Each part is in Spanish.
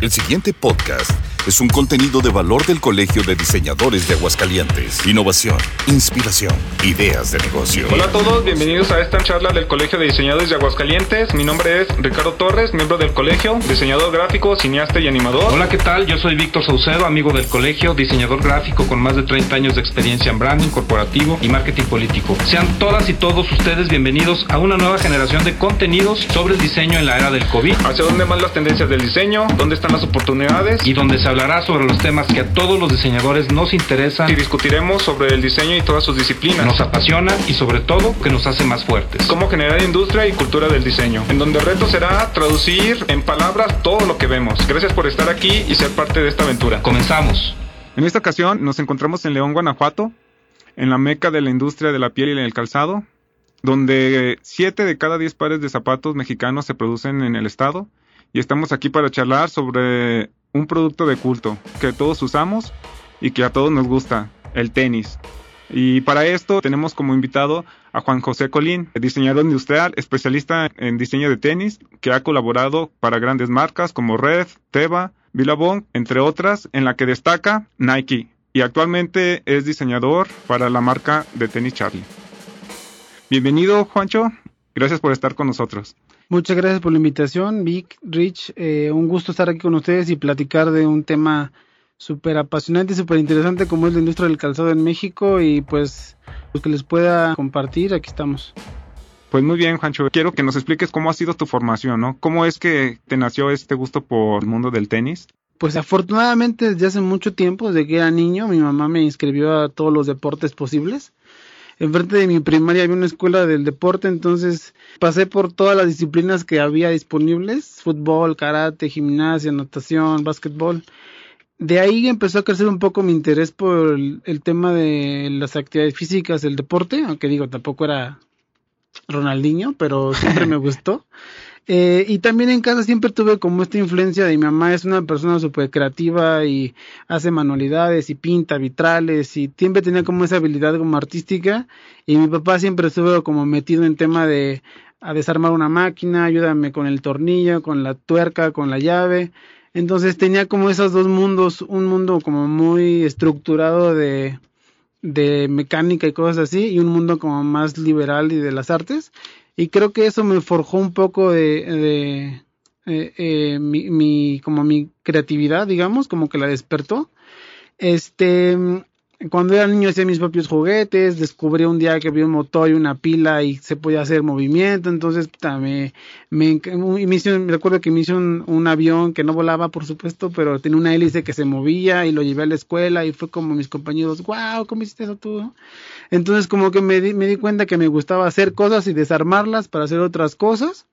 El siguiente podcast es un contenido de valor del Colegio de Diseñadores de Aguascalientes. Innovación, inspiración, ideas de negocio. Hola a todos, bienvenidos a esta charla del Colegio de Diseñadores de Aguascalientes. Mi nombre es Ricardo Torres, miembro del colegio, diseñador gráfico, cineasta y animador. Hola, ¿qué tal? Yo soy Víctor Saucedo, amigo del colegio, diseñador gráfico con más de 30 años de experiencia en branding corporativo y marketing político. Sean todas y todos ustedes bienvenidos a una nueva generación de contenidos sobre el diseño en la era del COVID. ¿Hacia dónde van las tendencias del diseño? ¿Dónde están las oportunidades? Y donde se hablará sobre los temas que a todos los diseñadores nos interesan y discutiremos sobre el diseño y todas sus disciplinas. Nos apasiona y sobre todo que nos hace más fuertes. Cómo generar industria y cultura del diseño, en donde el reto será traducir en palabras todo lo que vemos. Gracias por estar aquí y ser parte de esta aventura. Comenzamos. En esta ocasión nos encontramos en León, Guanajuato, en la meca de la industria de la piel y el calzado, donde 7 de cada 10 pares de zapatos mexicanos se producen en el estado y estamos aquí para charlar sobre un producto de culto que todos usamos y que a todos nos gusta, el tenis. Y para esto tenemos como invitado a Juan José Colín, diseñador industrial, especialista en diseño de tenis, que ha colaborado para grandes marcas como Red, Teva, Billabong, entre otras, en la que destaca Nike. Y actualmente es diseñador para la marca de tenis Charlie. Bienvenido, Juancho. Gracias por estar con nosotros. Muchas gracias por la invitación, Vic, Rich. Eh, un gusto estar aquí con ustedes y platicar de un tema súper apasionante y súper interesante como es la industria del calzado en México y pues lo que les pueda compartir, aquí estamos. Pues muy bien, Juancho. Quiero que nos expliques cómo ha sido tu formación, ¿no? ¿Cómo es que te nació este gusto por el mundo del tenis? Pues afortunadamente desde hace mucho tiempo, desde que era niño, mi mamá me inscribió a todos los deportes posibles enfrente de mi primaria había una escuela del deporte, entonces pasé por todas las disciplinas que había disponibles, fútbol, karate, gimnasia, natación, básquetbol. De ahí empezó a crecer un poco mi interés por el, el tema de las actividades físicas, el deporte, aunque digo, tampoco era Ronaldinho, pero siempre me gustó. Eh, y también en casa siempre tuve como esta influencia de mi mamá, es una persona súper creativa y hace manualidades y pinta vitrales y siempre tenía como esa habilidad como artística y mi papá siempre estuvo como metido en tema de a desarmar una máquina, ayúdame con el tornillo, con la tuerca, con la llave. Entonces tenía como esos dos mundos, un mundo como muy estructurado de, de mecánica y cosas así y un mundo como más liberal y de las artes y creo que eso me forjó un poco de, de eh, eh, mi, mi, como mi creatividad, digamos, como que la despertó. Este, cuando era niño hacía mis propios juguetes, descubrí un día que había un motor y una pila y se podía hacer movimiento, entonces me, me, me, me recuerdo que me un, un, avión que no volaba, por supuesto, pero tenía una hélice que se movía y lo llevé a la escuela y fue como mis compañeros, wow, ¿cómo hiciste eso tú? Entonces como que me di, me di cuenta que me gustaba hacer cosas y desarmarlas para hacer otras cosas.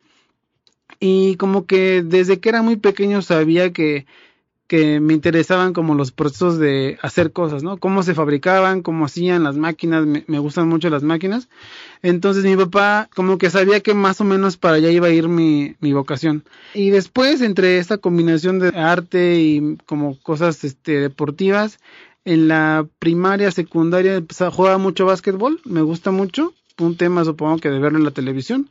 Y como que desde que era muy pequeño sabía que que me interesaban como los procesos de hacer cosas, ¿no? Cómo se fabricaban, cómo hacían las máquinas, me, gustan mucho las máquinas. Entonces mi papá como que sabía que más o menos para allá iba a ir mi, mi vocación. Y después, entre esta combinación de arte y como cosas este, deportivas, en la primaria, secundaria, empecé a jugar mucho básquetbol, me gusta mucho, un tema supongo que de verlo en la televisión.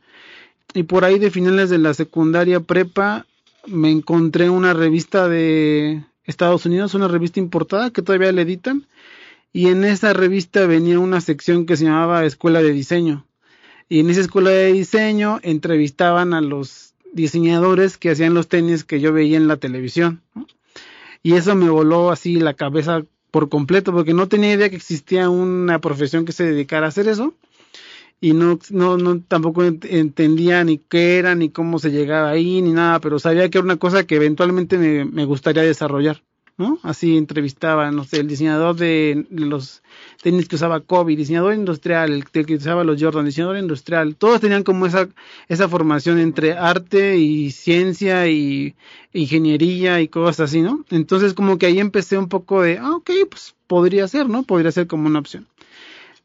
Y por ahí de finales de la secundaria prepa me encontré una revista de Estados Unidos, una revista importada que todavía le editan, y en esa revista venía una sección que se llamaba Escuela de Diseño. Y en esa escuela de diseño entrevistaban a los diseñadores que hacían los tenis que yo veía en la televisión. Y eso me voló así la cabeza por completo, porque no tenía idea que existía una profesión que se dedicara a hacer eso y no, no, no tampoco entendía ni qué era, ni cómo se llegaba ahí, ni nada, pero sabía que era una cosa que eventualmente me, me gustaría desarrollar, ¿no? Así entrevistaba, no sé, el diseñador de, los tenis que usaba Kobe, diseñador industrial, el, que usaba los Jordan, diseñador industrial, todos tenían como esa, esa formación entre arte y ciencia y ingeniería y cosas así, ¿no? Entonces como que ahí empecé un poco de, ah, ok, pues podría ser, ¿no? Podría ser como una opción.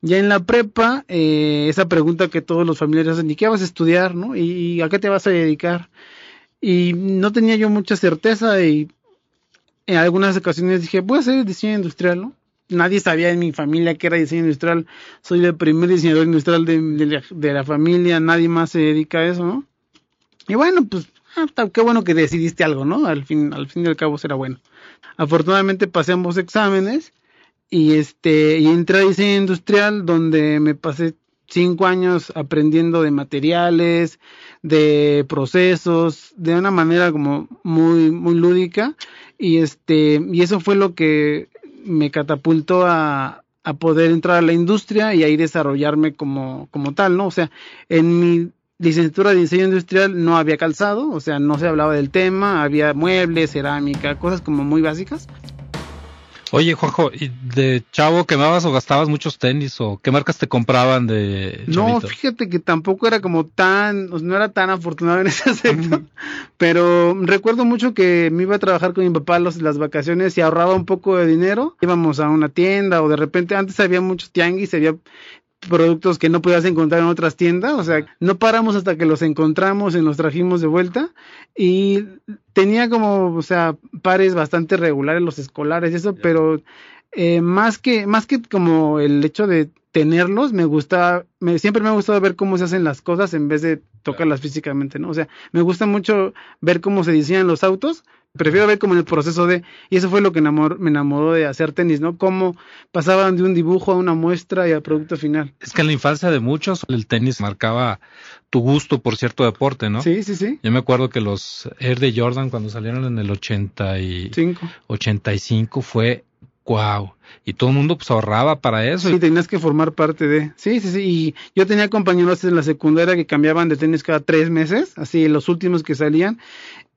Ya en la prepa, eh, esa pregunta que todos los familiares hacen, ¿y qué vas a estudiar, no? ¿Y, ¿Y, a qué te vas a dedicar? Y no tenía yo mucha certeza y en algunas ocasiones dije, voy a hacer diseño industrial, ¿no? Nadie sabía en mi familia que era diseño industrial. Soy el primer diseñador industrial de, de la familia, nadie más se dedica a eso, ¿no? Y bueno, pues ah, qué bueno que decidiste algo, ¿no? Al fin, al fin y al cabo será bueno. Afortunadamente pasé ambos exámenes y este, y entré a diseño industrial donde me pasé cinco años aprendiendo de materiales, de procesos, de una manera como muy, muy lúdica. Y este, y eso fue lo que me catapultó a, a poder entrar a la industria y ahí desarrollarme como, como tal, ¿no? O sea, en mi licenciatura de diseño industrial no había calzado, o sea, no se hablaba del tema, había muebles, cerámica, cosas como muy básicas. Oye, Juanjo, ¿y de chavo quemabas o gastabas muchos tenis o qué marcas te compraban de No, fíjate que tampoco era como tan, no era tan afortunado en ese aspecto, pero recuerdo mucho que me iba a trabajar con mi papá los, las vacaciones y ahorraba un poco de dinero, íbamos a una tienda o de repente antes había muchos tianguis, había productos que no podías encontrar en otras tiendas, o sea, no paramos hasta que los encontramos y los trajimos de vuelta. Y tenía como, o sea, pares bastante regulares los escolares y eso, pero eh, más que más que como el hecho de tenerlos, me gusta, me, siempre me ha gustado ver cómo se hacen las cosas en vez de tocarlas físicamente, ¿no? O sea, me gusta mucho ver cómo se diseñan los autos prefiero ver como en el proceso de, y eso fue lo que me enamoró de hacer tenis, ¿no? Cómo pasaban de un dibujo a una muestra y al producto final. Es que en la infancia de muchos el tenis marcaba tu gusto por cierto deporte, ¿no? Sí, sí, sí. Yo me acuerdo que los Air de Jordan cuando salieron en el 85, 85 fue wow. Y todo el mundo pues ahorraba para eso. Sí, tenías que formar parte de. Sí, sí, sí. Y yo tenía compañeros en la secundaria que cambiaban de tenis cada tres meses, así los últimos que salían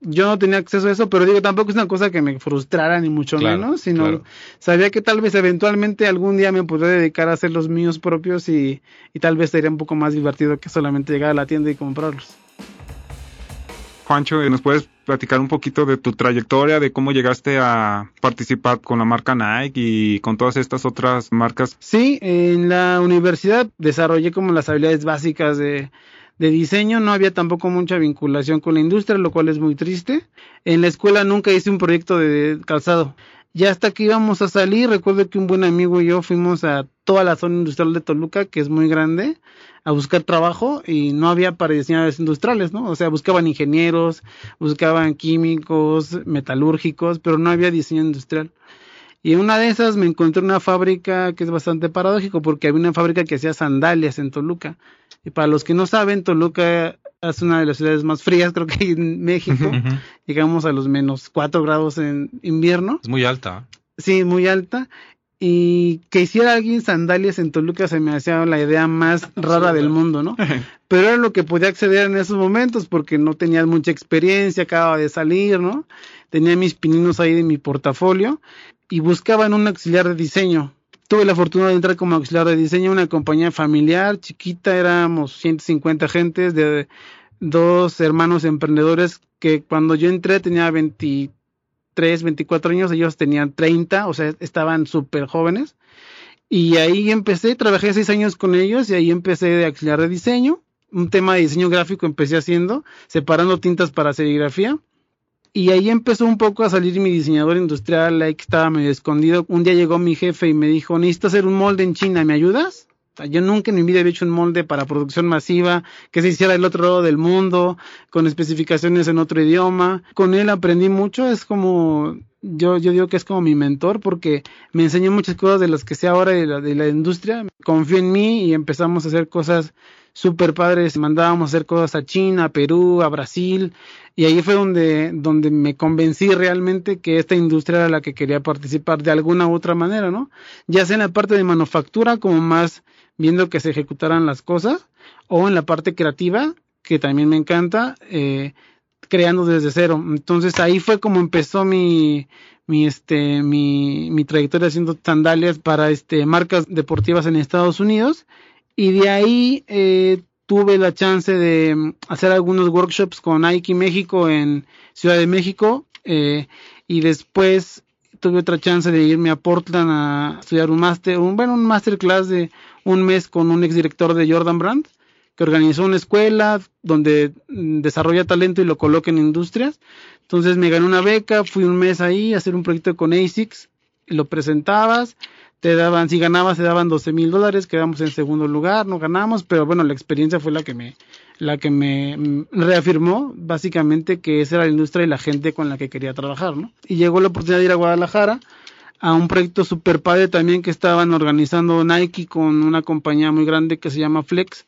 yo no tenía acceso a eso, pero digo, tampoco es una cosa que me frustrara ni mucho menos, sino sabía que tal vez eventualmente algún día me podría dedicar a hacer los míos propios y, y tal vez sería un poco más divertido que solamente llegar a la tienda y comprarlos. Juancho, ¿nos puedes platicar un poquito de tu trayectoria, de cómo llegaste a participar con la marca Nike y con todas estas otras marcas? Sí, en la universidad desarrollé como las habilidades básicas de diseño no había tampoco mucha vinculación con la industria, lo cual es muy triste. En la escuela nunca hice un proyecto de calzado. Ya hasta que íbamos a salir, recuerdo que un buen amigo y yo fuimos a toda la zona industrial de Toluca, que es muy grande, a buscar trabajo y no había para diseñadores industriales, ¿no? O sea, buscaban ingenieros, buscaban químicos, metalúrgicos, pero no había diseño industrial. Y en una de esas me encontré una fábrica que es bastante paradójico porque había una fábrica que hacía sandalias en Toluca. Y para los que no saben, Toluca es una de las ciudades más frías, creo que en México. Llegamos a los menos 4 grados en invierno. Es muy alta. Sí, muy alta. Y que hiciera alguien sandalias en Toluca se me hacía la idea más rara del mundo, ¿no? Pero era lo que podía acceder en esos momentos porque no tenía mucha experiencia, acababa de salir, ¿no? Tenía mis pininos ahí de mi portafolio y buscaban un auxiliar de diseño. Tuve la fortuna de entrar como auxiliar de diseño en una compañía familiar, chiquita, éramos 150 gentes de dos hermanos emprendedores que cuando yo entré tenía 23, 24 años, ellos tenían 30, o sea, estaban súper jóvenes. Y ahí empecé, trabajé seis años con ellos y ahí empecé de auxiliar de diseño. Un tema de diseño gráfico empecé haciendo, separando tintas para serigrafía. Y ahí empezó un poco a salir mi diseñador industrial, ahí que estaba medio escondido. Un día llegó mi jefe y me dijo, necesito hacer un molde en China, ¿me ayudas? yo nunca en mi vida había hecho un molde para producción masiva, que se hiciera del otro lado del mundo, con especificaciones en otro idioma. Con él aprendí mucho, es como, yo, yo digo que es como mi mentor, porque me enseñó muchas cosas de las que sé ahora de la, de la industria. Confió en mí y empezamos a hacer cosas súper padres. Mandábamos hacer cosas a China, a Perú, a Brasil. Y ahí fue donde, donde me convencí realmente que esta industria era la que quería participar de alguna u otra manera, ¿no? Ya sea en la parte de manufactura, como más viendo que se ejecutaran las cosas, o en la parte creativa, que también me encanta, eh, creando desde cero. Entonces ahí fue como empezó mi, mi este mi, mi trayectoria haciendo sandalias para este marcas deportivas en Estados Unidos y de ahí eh, tuve la chance de mm, hacer algunos workshops con Nike México en Ciudad de México eh, y después tuve otra chance de irme a Portland a estudiar un máster, un, bueno, un masterclass de un mes con un exdirector de Jordan Brand que organizó una escuela donde mm, desarrolla talento y lo coloca en industrias. Entonces me gané una beca, fui un mes ahí a hacer un proyecto con ASICS, lo presentabas, te daban, si ganabas, te daban 12 mil dólares, quedamos en segundo lugar, no ganamos, pero bueno, la experiencia fue la que me, la que me reafirmó básicamente que esa era la industria y la gente con la que quería trabajar, ¿no? Y llegó la oportunidad de ir a Guadalajara a un proyecto super padre también que estaban organizando Nike con una compañía muy grande que se llama Flex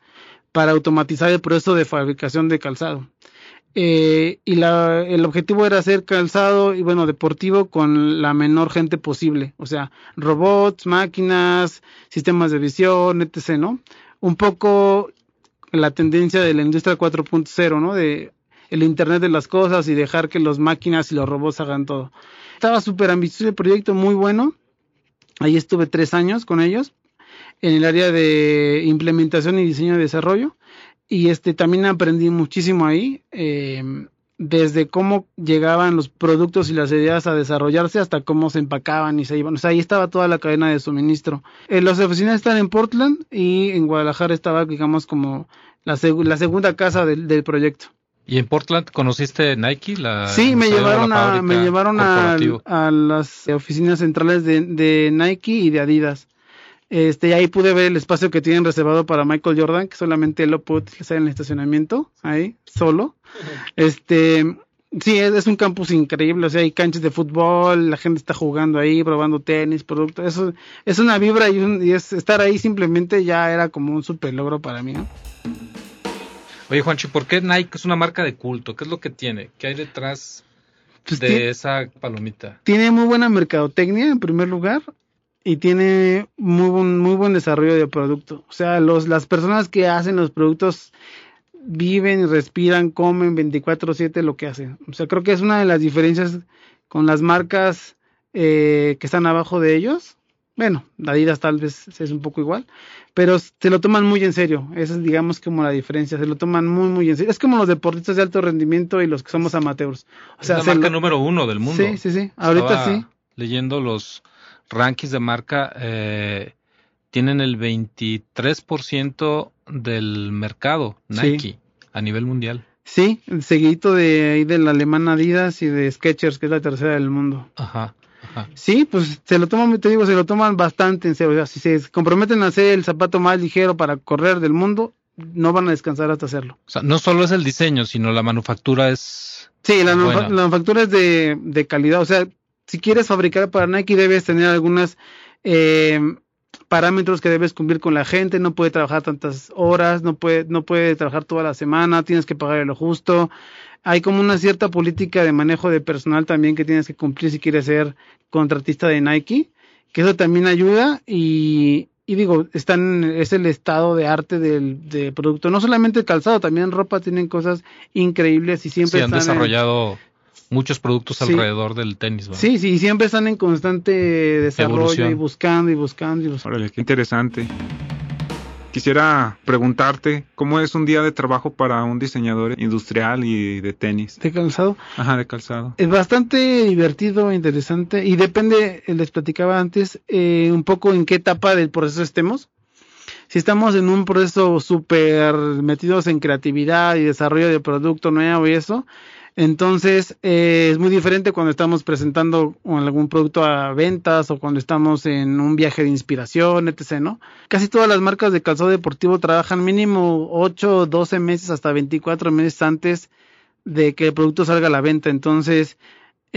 para automatizar el proceso de fabricación de calzado. Eh, y la, el objetivo era hacer calzado y bueno deportivo con la menor gente posible, o sea, robots, máquinas, sistemas de visión, etc., ¿no? Un poco la tendencia de la industria 4.0, ¿no? De el Internet de las cosas y dejar que las máquinas y los robots hagan todo. Estaba súper ambicioso el proyecto, muy bueno. Ahí estuve tres años con ellos en el área de implementación y diseño de desarrollo. Y este también aprendí muchísimo ahí, eh, desde cómo llegaban los productos y las ideas a desarrollarse hasta cómo se empacaban y se iban. O sea, ahí estaba toda la cadena de suministro. Eh, las oficinas están en Portland y en Guadalajara estaba, digamos, como la, la segunda casa del, proyecto. ¿Y en Portland conociste Nike? La, sí, me llevaron, a, me llevaron a, las oficinas centrales de, de, Nike y de Adidas. Este, y ahí pude ver el espacio que tienen reservado para Michael Jordan, que solamente él lo puede utilizar en el estacionamiento, ahí, solo. Este, sí, es, un campus increíble, o sea, hay canchas de fútbol, la gente está jugando ahí, probando tenis, productos, eso es una vibra y, y es, estar ahí simplemente ya era como un super logro para mí, ¿no? Oye, Juanchi, ¿por qué Nike es una marca de culto? ¿Qué es lo que tiene? ¿Qué hay detrás pues de esa palomita? Tiene muy buena mercadotecnia, en primer lugar, y tiene muy buen, muy buen desarrollo de producto. O sea, los, las personas que hacen los productos viven respiran, comen 24/7 lo que hacen. O sea, creo que es una de las diferencias con las marcas eh, que están abajo de ellos. Bueno, Adidas tal vez es un poco igual, pero se lo toman muy en serio. Esa es, digamos, como la diferencia. Se lo toman muy, muy en serio. Es como los deportistas de alto rendimiento y los que somos amateurs. O sea, es la marca número uno del mundo. Sí, sí, sí. Ahorita sí. Leyendo los rankings de marca, eh, tienen el 23% del mercado Nike a nivel mundial. Sí, seguidito de ahí del alemán Adidas y de Skechers, que es la tercera del mundo. Ajá. Sí, pues se lo toman, te digo, se lo toman bastante en serio. O sea, si se comprometen a hacer el zapato más ligero para correr del mundo, no van a descansar hasta hacerlo. O sea, no solo es el diseño, sino la manufactura es. Sí, la, manufactura es de, de, calidad. O sea, si quieres fabricar para Nike, debes tener algunas eh, parámetros que debes cumplir con la gente. No puede trabajar tantas horas, no puede, no puede trabajar toda la semana, tienes que pagar lo justo hay como una cierta política de manejo de personal también que tienes que cumplir si quieres ser contratista de Nike, que eso también ayuda y, y digo, están, es el estado de arte del, producto. No solamente el calzado, también ropa tienen cosas increíbles y siempre sí, han desarrollado muchos productos alrededor del tenis. Sí, sí, siempre están en constante desarrollo y buscando y buscando y buscando. Órale, qué interesante. Quisiera preguntarte, ¿cómo es un día de trabajo para un diseñador industrial y de tenis? ¿De calzado? Ajá, de calzado. Es bastante divertido, interesante y depende, les platicaba antes, eh, un poco en qué etapa del proceso estemos. Si estamos en un proceso súper metidos en creatividad y desarrollo de producto nuevo y eso, entonces, eh, es muy diferente cuando estamos presentando algún producto a ventas o cuando estamos en un viaje de inspiración, etc., ¿no? Casi todas las marcas de calzado deportivo trabajan mínimo 8, 12 meses hasta 24 meses antes de que el producto salga a la venta. Entonces,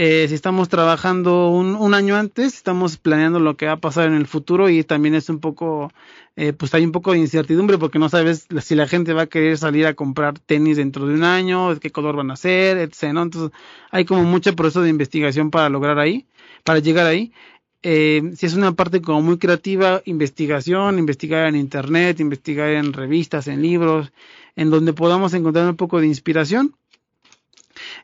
eh, si estamos trabajando un, un, año antes, estamos planeando lo que va a pasar en el futuro y también es un poco, eh, pues hay un poco de incertidumbre porque no sabes si la gente va a querer salir a comprar tenis dentro de un año, qué color van a ser, etc. Entonces hay como mucho proceso de investigación para lograr ahí, para llegar ahí. Eh, si es una parte como muy creativa, investigación, investigar en internet, investigar en revistas, en libros, en donde podamos encontrar un poco de inspiración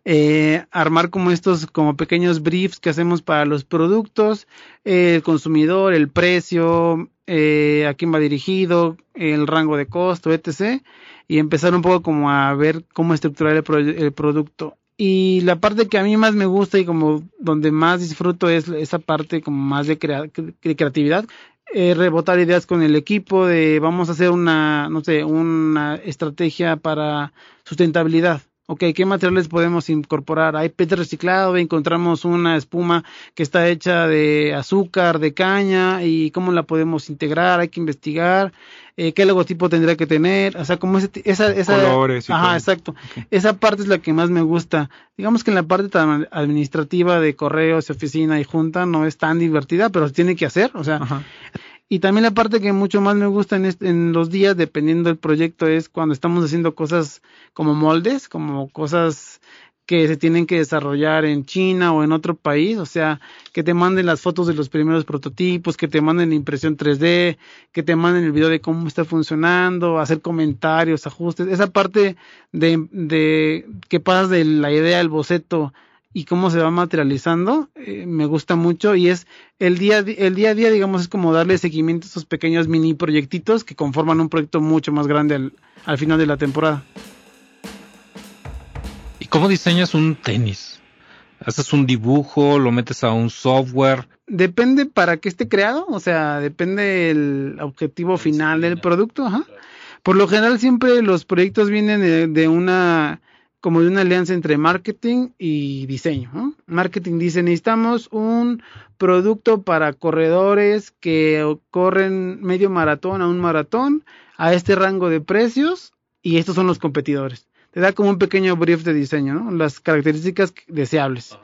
eh, armar como estos como pequeños briefs que hacemos para los productos, el consumidor, el precio, eh, a quién va dirigido, el rango de costo, etc. Y empezar un poco como a ver cómo estructurar el, producto. Y la parte que a mí más me gusta y como donde más disfruto es esa parte como más de, creatividad. Eh, rebotar ideas con el equipo de vamos a hacer una, no sé, una estrategia para sustentabilidad ok, ¿qué materiales podemos incorporar? Hay PET reciclado, encontramos una espuma que está hecha de azúcar, de caña, y cómo la podemos integrar, hay que investigar. eh, qué logotipo tendría que tener, o sea, como ese, esa, esa, Colores y ajá, todo. exacto, esa parte es la que más me gusta. Digamos que en la parte tan administrativa de correos, oficina y junta no es tan divertida, pero se tiene que hacer, o sea, Ajá. Y también la parte que mucho más me gusta en, este- en los días, dependiendo del proyecto, es cuando estamos haciendo cosas como moldes, como cosas que se tienen que desarrollar en China o en otro país, o sea, que te manden las fotos de los primeros prototipos, que te manden la impresión 3D, que te manden el video de cómo está funcionando, hacer comentarios, ajustes, esa parte de, de que pasas de la idea al boceto y cómo se va materializando, eh, me gusta mucho y es el día, el día a día, digamos, es como darle seguimiento a esos pequeños mini proyectitos que conforman un proyecto mucho más grande al, al final de la temporada. ¿Y cómo diseñas un tenis? ¿Haces un dibujo? ¿Lo metes a un software? Depende para que esté creado, o sea, depende el objetivo final del producto, ajá. Por lo general siempre los proyectos vienen de, de una como de una alianza entre marketing y diseño. ¿no? Marketing dice necesitamos un producto para corredores que corren medio maratón a un maratón a este rango de precios y estos son los competidores. Te da como un pequeño brief de diseño, ¿no? las características deseables.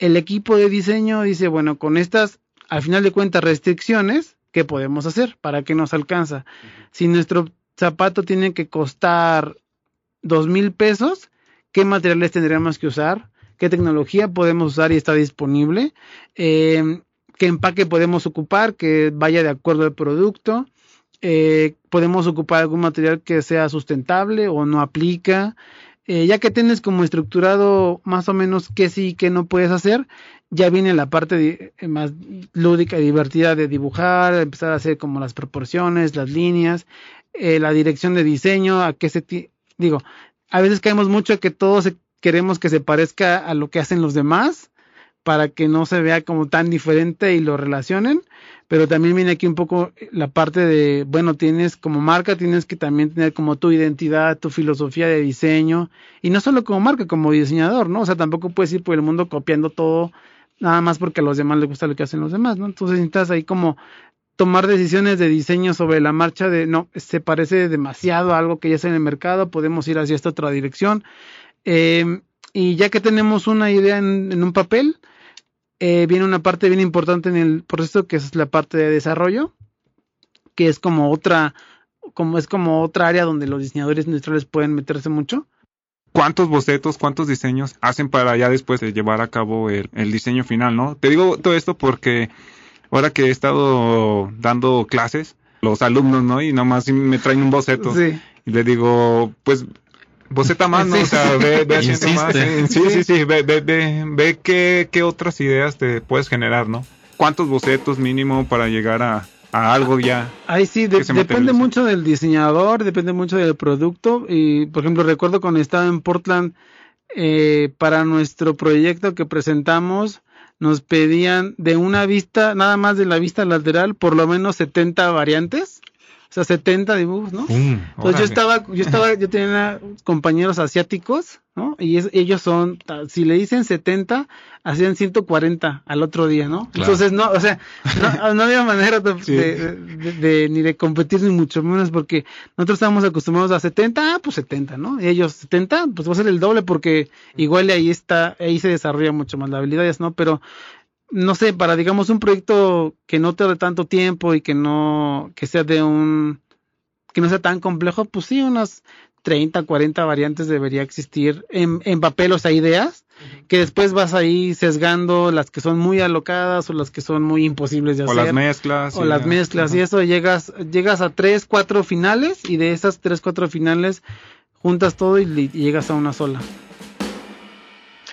El equipo de diseño dice, bueno, con estas, al final de cuentas, restricciones, ¿qué podemos hacer? ¿Para qué nos alcanza? Si nuestro zapato tiene que costar dos mil pesos, ¿qué materiales tendríamos que usar? ¿Qué tecnología podemos usar y está disponible? Eh, ¿Qué empaque podemos ocupar que vaya de acuerdo al producto? Eh, podemos ocupar algún material que sea sustentable o no aplica. Eh, ya que tienes como estructurado más o menos qué sí y qué no puedes hacer, ya viene la parte más lúdica y divertida de dibujar, empezar a hacer como las proporciones, las líneas, la dirección de diseño, a qué se digo, a veces caemos mucho que todos queremos que se parezca a lo que hacen los demás para que no se vea como tan diferente y lo relacionen, pero también viene aquí un poco la parte de, bueno, tienes como marca, tienes que también tener como tu identidad, tu filosofía de diseño, y no solo como marca, como diseñador, ¿no? O sea, tampoco puedes ir por el mundo copiando todo, nada más porque a los demás les gusta lo que hacen los demás, ¿no? Entonces necesitas ahí como tomar decisiones de diseño sobre la marcha de, no, se parece demasiado a algo que ya está en el mercado, podemos ir hacia esta otra dirección. Eh, y ya que tenemos una idea en, en un papel, eh, viene una parte bien importante en el proceso que es la parte de desarrollo, que es como otra, como es como otra área donde los diseñadores industriales pueden meterse mucho. ¿Cuántos bocetos, cuántos diseños hacen para ya después de llevar a cabo el, el diseño final, no? Te digo todo esto porque ahora que he estado dando clases, los alumnos, ¿no? Y nomás me traen un boceto. Sí. Y le digo, pues, boceta más, ¿no? Sí. O sea, ve, ve haciendo más. ¿eh? Sí, sí, sí, ve, ve, ve, ve qué, qué otras ideas te puedes generar, ¿no? ¿Cuántos bocetos mínimo para llegar a, a algo ya? Ahí sí, de- depende mucho del diseñador, depende mucho del producto. Y, por ejemplo, recuerdo cuando estaba en Portland, eh, para nuestro proyecto que presentamos, nos pedían de una vista, nada más de la vista lateral, por lo menos 70 variantes. O sea, 70 dibujos, ¿no? Entonces yo estaba, yo estaba, yo tenía compañeros asiáticos, ¿no? Y es- ellos son, si le dicen 70, hacían 140 al otro día, ¿no? Claro. Entonces no, o sea, no, no había manera de, Sí. de- de- de- ni de competir ni mucho menos porque nosotros estábamos acostumbrados a 70, ah, pues 70, ¿no? Y ellos 70, pues va a ser el doble porque igual ahí está, ahí se desarrolla mucho más la habilidades, ¿no? Pero no sé, para digamos un proyecto que no te dé tanto tiempo y que no, que sea de un, que no sea tan complejo, pues sí, unas 30, 40 variantes debería existir en, en papel, o sea, ideas, que después vas ahí sesgando las que son muy alocadas o las que son muy imposibles de O hacer. las mezclas. o y las ya. mezclas y eso llegas, llegas a tres, cuatro finales y de esas tres, cuatro finales juntas todo y, y llegas a una sola.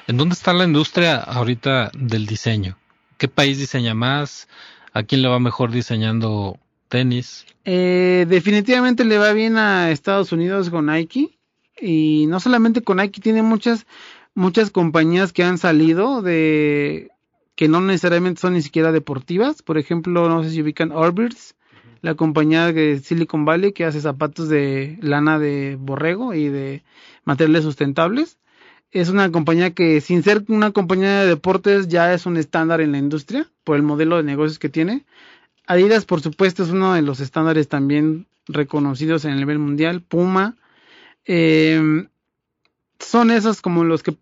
¿En dónde está la industria ahorita del diseño? ¿Qué país diseña más? ¿A quién le va mejor diseñando tenis? Eh, definitivamente le va bien a Estados Unidos con Nike y no solamente con Nike, tiene muchas muchas compañías que han salido de que no necesariamente son ni siquiera deportivas, por ejemplo, no sé si ubican Orbitz, la compañía de Silicon Valley que hace zapatos de lana de borrego y de materiales sustentables. Es una compañía que sin ser una compañía de deportes ya es un estándar en la industria por el modelo de negocios que tiene. Adidas, por supuesto, es uno de los estándares también reconocidos en el nivel mundial, Puma. Eh, son esos como los que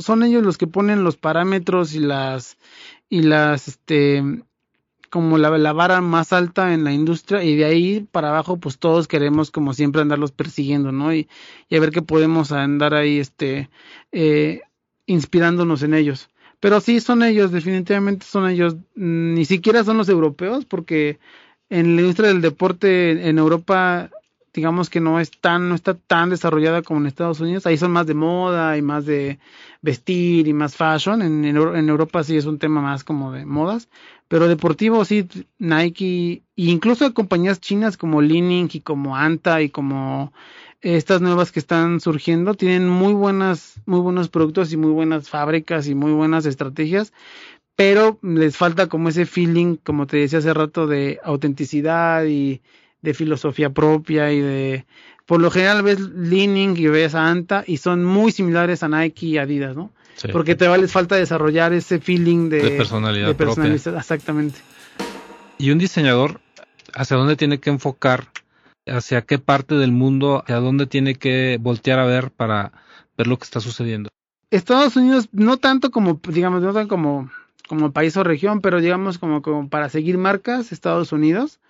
son ellos los que ponen los parámetros y las y las este como la, la, vara más alta en la industria y de ahí para abajo pues todos queremos como siempre andarlos persiguiendo no y, y a ver qué podemos andar ahí este eh, inspirándonos en ellos. Pero sí son ellos definitivamente son ellos. Ni siquiera son los europeos porque en la industria del deporte en Europa digamos que no es tan, no está tan desarrollada como en Estados Unidos. Ahí son más de moda y más de vestir y más fashion. En, en, Europa sí es un tema más como de modas. Pero deportivo sí, Nike, e incluso compañías chinas como Li-Ning y como Anta y como estas nuevas que están surgiendo tienen muy buenas, muy buenos productos y muy buenas fábricas y muy buenas estrategias pero les falta como ese feeling, como te decía hace rato, de autenticidad y, de filosofía propia y de... Por lo general ves Leaning y ves a Anta y son muy similares a Nike y Adidas, ¿no? Porque te les falta desarrollar ese feeling de, de personalidad, propia. Exactamente. Y un diseñador, ¿hacia dónde tiene que enfocar? ¿Hacia qué parte del mundo? ¿Hacia dónde tiene que voltear a ver para ver lo que está sucediendo? Estados Unidos, no tanto como, digamos, no tanto como, como país o región, pero digamos como, como para seguir marcas, Estados Unidos.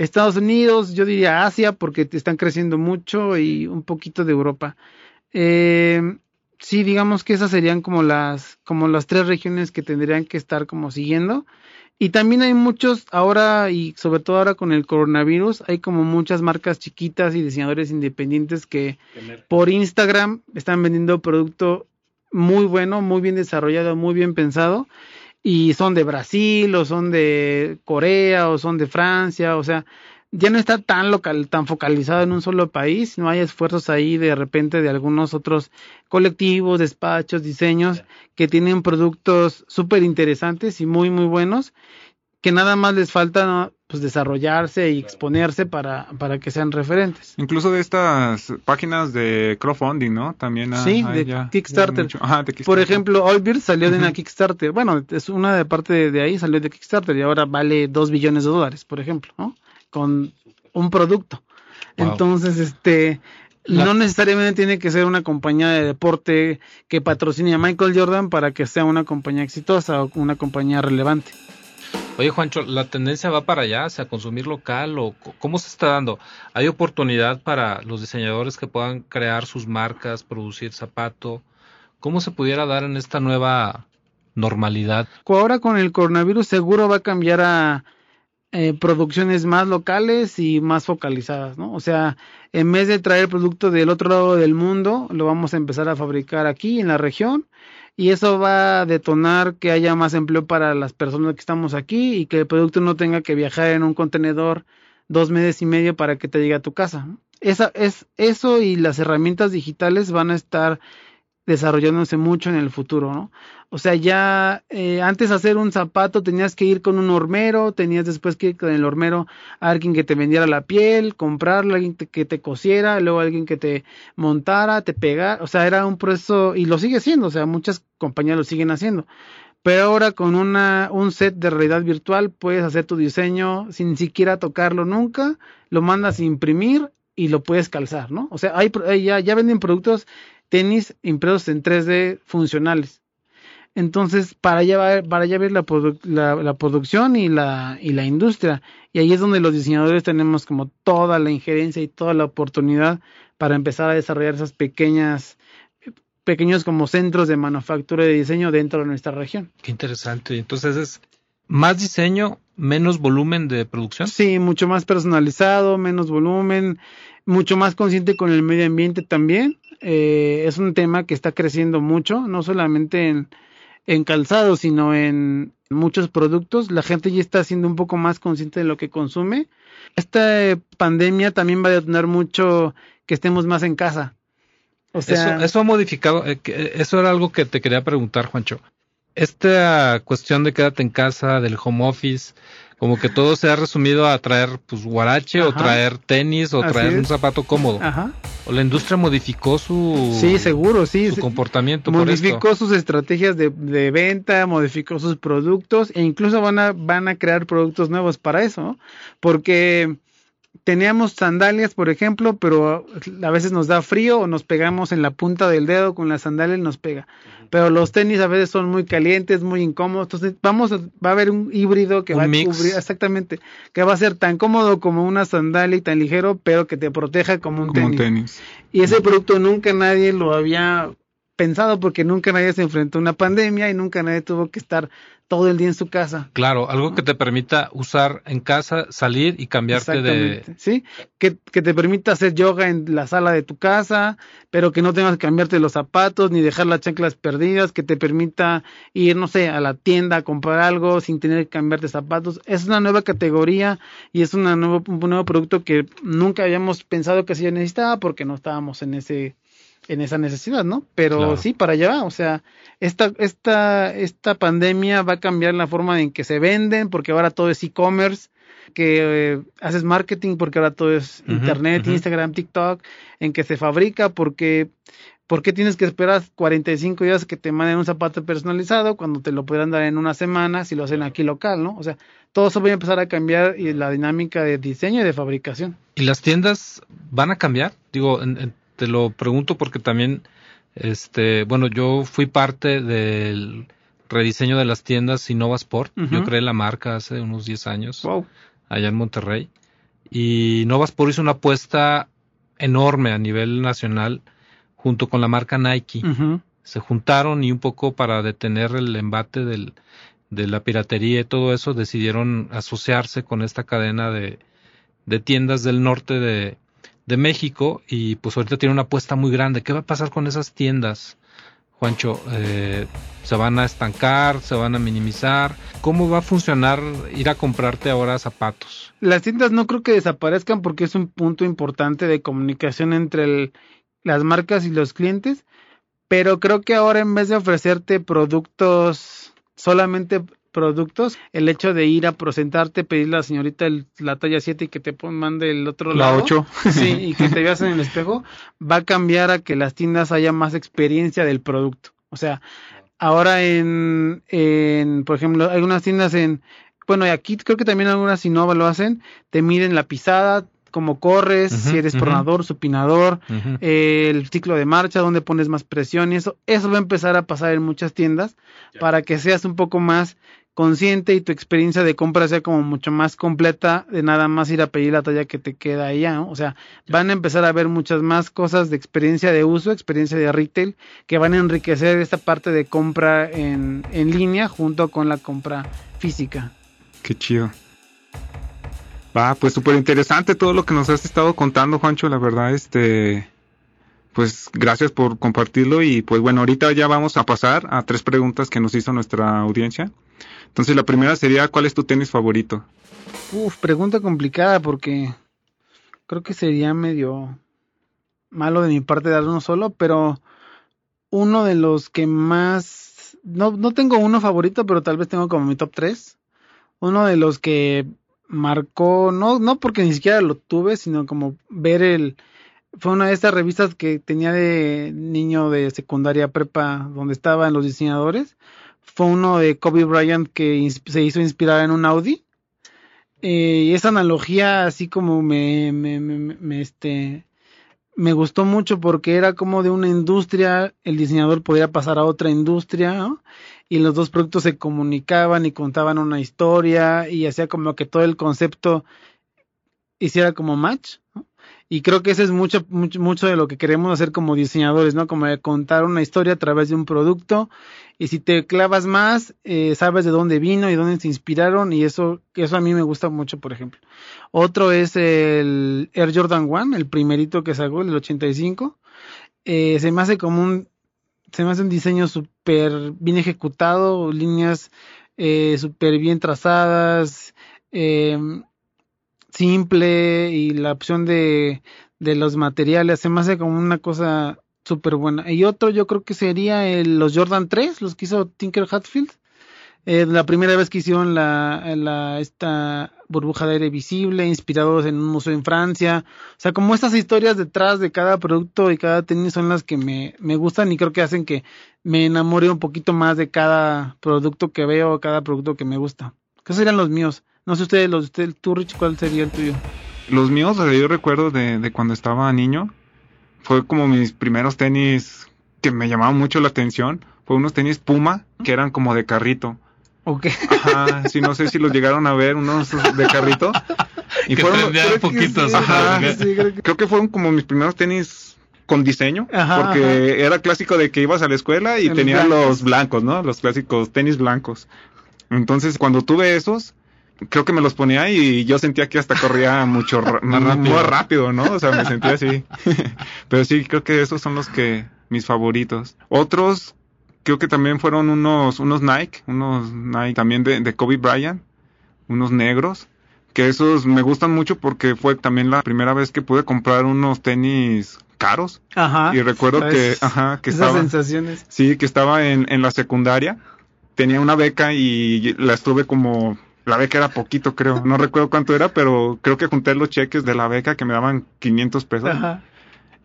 Estados Unidos, yo diría Asia, porque están creciendo mucho, y un poquito de Europa. Eh, sí, digamos que esas serían como las, como las tres regiones que tendrían que estar como siguiendo. Y también hay muchos ahora, y sobre todo ahora con el coronavirus, hay como muchas marcas chiquitas y diseñadores independientes que por Instagram están vendiendo producto muy bueno, muy bien desarrollado, muy bien pensado y son de Brasil o son de Corea o son de Francia, o sea, ya no está tan local, tan focalizado en un solo país, no hay esfuerzos ahí de repente de algunos otros colectivos, despachos, diseños que tienen productos súper interesantes y muy muy buenos que nada más les falta pues desarrollarse y exponerse para, para que sean referentes. Incluso de estas páginas de crowdfunding, ¿no? También Sí, de, Kickstarter. Por ejemplo, Allbirds salió de una Kickstarter. Bueno, es una de parte de ahí, salió de Kickstarter y ahora vale 2 billones de dólares, por ejemplo, ¿no? Con un producto. Entonces, este, no necesariamente tiene que ser una compañía de deporte que patrocine a Michael Jordan para que sea una compañía exitosa o una compañía relevante. Oye, Juancho, ¿la tendencia va para allá, hacia consumir local o cómo se está dando? ¿Hay oportunidad para los diseñadores que puedan crear sus marcas, producir zapato? ¿Cómo se pudiera dar en esta nueva normalidad? Ahora con el coronavirus seguro va a cambiar a eh, producciones más locales y más focalizadas, ¿no? O sea, en vez de traer producto del otro lado del mundo, lo vamos a empezar a fabricar aquí en la región y eso va a detonar que haya más empleo para las personas que estamos aquí y que el producto no tenga que viajar en un contenedor dos meses y medio para que te llegue a tu casa. Esa, es, eso y las herramientas digitales van a estar desarrollándose mucho en el futuro, ¿no? O sea, ya eh, antes de hacer un zapato tenías que ir con un hormero, tenías después que ir con el hormero a alguien que te vendiera la piel, comprarla, alguien que te cosiera, luego alguien que te montara, te pegara, o sea, era un proceso, y lo sigue siendo, o sea, muchas compañías lo siguen haciendo. Pero ahora con un set de realidad virtual puedes hacer tu diseño sin siquiera tocarlo nunca, lo mandas a imprimir y lo puedes calzar, ¿no? O sea, hay, ya, ya venden productos tenis impresos en 3D funcionales. Entonces, para allá, va, para allá ver la, la, producción y la, y la industria. Y ahí es donde los diseñadores tenemos como toda la injerencia y toda la oportunidad para empezar a desarrollar esas pequeñas, pequeños como centros de manufactura de diseño dentro de nuestra región. Qué interesante. Entonces es más diseño, menos volumen de producción. Sí, mucho más personalizado, menos volumen, mucho más consciente con el medio ambiente también. Eh, es un tema que está creciendo mucho, no solamente en, en calzado, sino en muchos productos. La gente ya está siendo un poco más consciente de lo que consume. Esta pandemia también va a detonar mucho que estemos más en casa. O sea, eso, ha modificado, eh, eso era algo que te quería preguntar, Juancho. Esta cuestión de quédate en casa, del home office, como que todo se ha resumido a traer pues guarache o traer tenis o traer un zapato cómodo. Ajá. O la industria modificó su Sí, seguro, sí, su comportamiento modificó sus estrategias de, de, venta, modificó sus productos e incluso van a van a crear productos nuevos para eso, ¿no? Porque teníamos sandalias, por ejemplo, pero a veces nos da frío o nos pegamos en la punta del dedo con la sandalia y nos pega. Pero los tenis a veces son muy calientes, muy incómodos. Entonces, vamos a, va a haber un híbrido que va a cubrir, exactamente, que va a ser tan cómodo como una sandalia y tan ligero, pero que te proteja como un, tenis. Y ese producto nunca nadie lo había pensado porque nunca nadie se enfrentó a una pandemia y nunca nadie tuvo que estar todo el día en su casa. Claro, algo que te permita usar en casa, salir y cambiarte de... Sí, que, que, te permita hacer yoga en la sala de tu casa, pero que no tengas que cambiarte los zapatos ni dejar las chanclas perdidas, que te permita ir, no sé, a la tienda a comprar algo sin tener que cambiarte zapatos. Es una nueva categoría y es una nuevo, un nuevo producto que nunca habíamos pensado que se necesitaba porque no estábamos en ese en esa necesidad, ¿no? Pero sí, para allá o sea, esta, esta, esta pandemia va a cambiar la forma en que se venden, porque ahora todo es e-commerce, que eh, haces marketing, porque ahora todo es internet, Instagram, TikTok, en que se fabrica, porque ¿por qué tienes que esperar 45 días que te manden un zapato personalizado cuando te lo podrán dar en una semana si lo hacen aquí local, ¿no? O sea, todo eso va a empezar a cambiar y la dinámica de diseño y de fabricación. ¿Y las tiendas van a cambiar? Digo, en, te lo pregunto porque también, este, bueno, yo fui parte del rediseño de las tiendas Innova Sport. Yo creé la marca hace unos 10 años allá en Monterrey. Y Nova Sport hizo una apuesta enorme a nivel nacional junto con la marca Nike. Se juntaron y un poco para detener el embate del, de la piratería y todo eso decidieron asociarse con esta cadena de, de tiendas del norte de, de México y pues ahorita tiene una apuesta muy grande. ¿Qué va a pasar con esas tiendas? Juancho, eh, ¿se van a estancar? ¿Se van a minimizar? ¿Cómo va a funcionar ir a comprarte ahora zapatos? Las tiendas no creo que desaparezcan porque es un punto importante de comunicación entre las marcas y los clientes, pero creo que ahora en vez de ofrecerte productos solamente productos, el hecho de ir a presentarte, pedirle a la señorita la talla 7 y que te mande el otro la lado. La 8. Sí, y que te veas en el espejo, va a cambiar a que las tiendas haya más experiencia del producto. O sea, ahora en, en por ejemplo, hay unas tiendas en, bueno, y aquí creo que también algunas Innova lo hacen, te miden la pisada, cómo corres, si eres pronador, supinador, el ciclo de marcha, dónde pones más presión y eso, eso va a empezar a pasar en muchas tiendas para que seas un poco más consciente y tu experiencia de compra sea como mucho más completa de nada más ir a pedir la talla que te queda ¿no? O sea, van a empezar a ver muchas más cosas de experiencia de uso, experiencia de retail, que van a enriquecer esta parte de compra en, en línea junto con la compra física. Qué chido. Va, pues súper interesante todo lo que nos has estado contando, Juancho, la verdad, este, pues gracias por compartirlo y pues bueno, ahorita ya vamos a pasar a tres preguntas que nos hizo nuestra audiencia. Entonces la primera sería, ¿cuál es tu tenis favorito? Uf, pregunta complicada porque creo que sería medio malo de mi parte dar uno solo, pero uno de los que más... No, no tengo uno favorito, pero tal vez tengo como mi top 3. Uno de los que marcó, no, no porque ni siquiera lo tuve, sino como ver el... Fue una de estas revistas que tenía de niño de secundaria prepa, donde estaban los diseñadores fue uno de Kobe Bryant que se hizo inspirar en un Audi. Eh, y esa analogía así como me, me, me, este, me gustó mucho porque era como de una industria, el diseñador podía pasar a otra industria, y los dos productos se comunicaban y contaban una historia y hacía como que todo el concepto hiciera como match. Y creo que ese es mucho, mucho, mucho de lo que queremos hacer como diseñadores, ¿no? Como contar una historia a través de un producto. Y si te clavas más, eh, sabes de dónde vino y dónde se inspiraron. Y eso, eso a mí me gusta mucho, por ejemplo. Otro es el Air Jordan One, el primerito que sacó, el 85. Eh, se me hace como un, se me hace un diseño súper bien ejecutado, líneas eh, súper bien trazadas. Eh, simple y la opción de, de los materiales se me hace como una cosa súper buena. Y otro yo creo que sería el, los Jordan 3, los que hizo Tinker Hatfield. La primera vez que hicieron la, la, esta burbuja de aire visible, inspirados en un museo en Francia. O sea, como estas historias detrás de cada producto y cada tenis son las que me, me gustan y creo que hacen que me enamore un poquito más de cada producto que veo, cada producto que me gusta. ¿Qué serían los míos? No sé ustedes, los de usted, tú Rich, ¿cuál sería el tuyo? Los míos, yo recuerdo de, de cuando estaba niño, fue como mis primeros tenis que me llamaban mucho la atención. Fue unos tenis Puma que eran como de carrito. Ok. Ajá, sí, no sé si los llegaron a ver, unos de carrito. Y que fueron creo poquitos. Que ajá, sí, creo, que... creo que fueron como mis primeros tenis con diseño, ajá, porque ajá. era clásico de que ibas a la escuela y tenías los blancos, ¿no? Los clásicos tenis blancos. Entonces, cuando tuve esos, creo que me los ponía y yo sentía que hasta corría mucho más rápido. Muy rápido, ¿no? O sea, me sentía así. Pero sí, creo que esos son los que mis favoritos. Otros creo que también fueron unos unos Nike, unos Nike también de, de Kobe Bryant, unos negros, que esos me gustan mucho porque fue también la primera vez que pude comprar unos tenis caros. Ajá. Y recuerdo que, ajá, que esas estaba, sensaciones. Sí, que estaba en, en la secundaria. Tenía una beca y la estuve como la beca era poquito, creo. No recuerdo cuánto era, pero creo que junté los cheques de la beca que me daban 500 pesos. Ajá.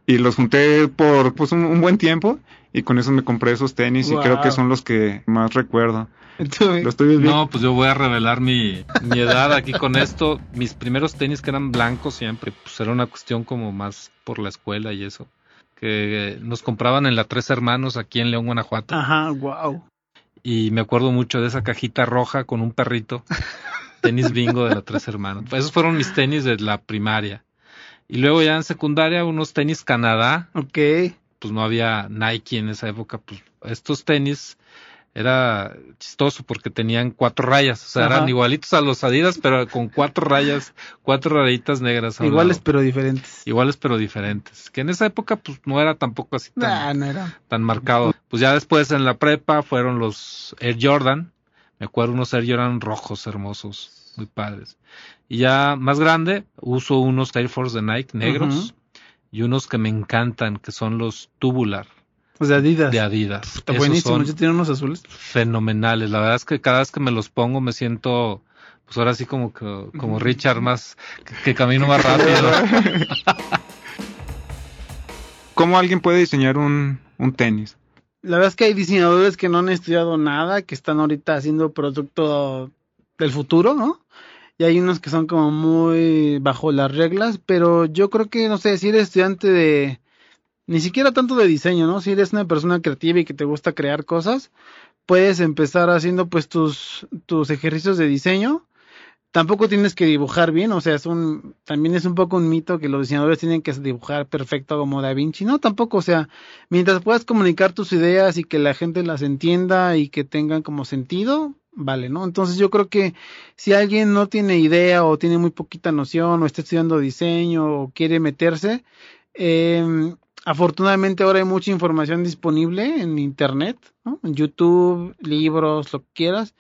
Y los junté por pues un, un, buen tiempo y con eso me compré esos tenis Wow. y creo que son los que más recuerdo. Los estoy viendo. No, pues yo voy a revelar mi, mi edad aquí con esto. Mis primeros tenis que eran blancos siempre, pues era una cuestión como más por la escuela y eso. Que nos compraban en la Tres Hermanos aquí en León, Guanajuato. Ajá, wow. Y me acuerdo mucho de esa cajita roja con un perrito. Tenis bingo de la Tres Hermanos. Esos fueron mis tenis de la primaria. Y luego ya en secundaria unos tenis Canadá. Ok. Pues no había Nike en esa época. Pues estos tenis era chistoso porque tenían cuatro rayas. O sea, Ajá. eran igualitos a los Adidas, pero con cuatro rayas, cuatro rayitas negras. Iguales lado. pero diferentes. Iguales pero diferentes. Que en esa época pues no era tampoco así tan Nah, no era. tan marcado. Pues ya después en la prepa fueron los Air Jordan. Me acuerdo unos Air Jordan rojos hermosos, muy padres. Y ya más grande, uso unos Air Force de Nike negros y unos que me encantan, que son los Tubular Pues de Adidas. de Adidas. Está buenísimo. son Yo tenía unos azules. fenomenales. La verdad es que cada vez que me los pongo me siento, pues ahora sí como que, como Richard más, que, que camino más rápido. ¿Cómo alguien puede diseñar un, un tenis? La verdad es que hay diseñadores que no han estudiado nada, que están ahorita haciendo producto del futuro, ¿no? Y hay unos que son como muy bajo las reglas, pero yo creo que, no sé, si eres estudiante de, ni siquiera tanto de diseño, ¿no? Si eres una persona creativa y que te gusta crear cosas, puedes empezar haciendo pues tus, tus ejercicios de diseño. Tampoco tienes que dibujar bien, o sea, es un, también es un poco un mito que los diseñadores tienen que dibujar perfecto como Da Vinci. No, tampoco, o sea, mientras puedas comunicar tus ideas y que la gente las entienda y que tengan como sentido, vale, ¿no? Entonces yo creo que si alguien no tiene idea o tiene muy poquita noción o está estudiando diseño o quiere meterse, eh, afortunadamente ahora hay mucha información disponible en internet, ¿no? En YouTube, libros, lo que quieras,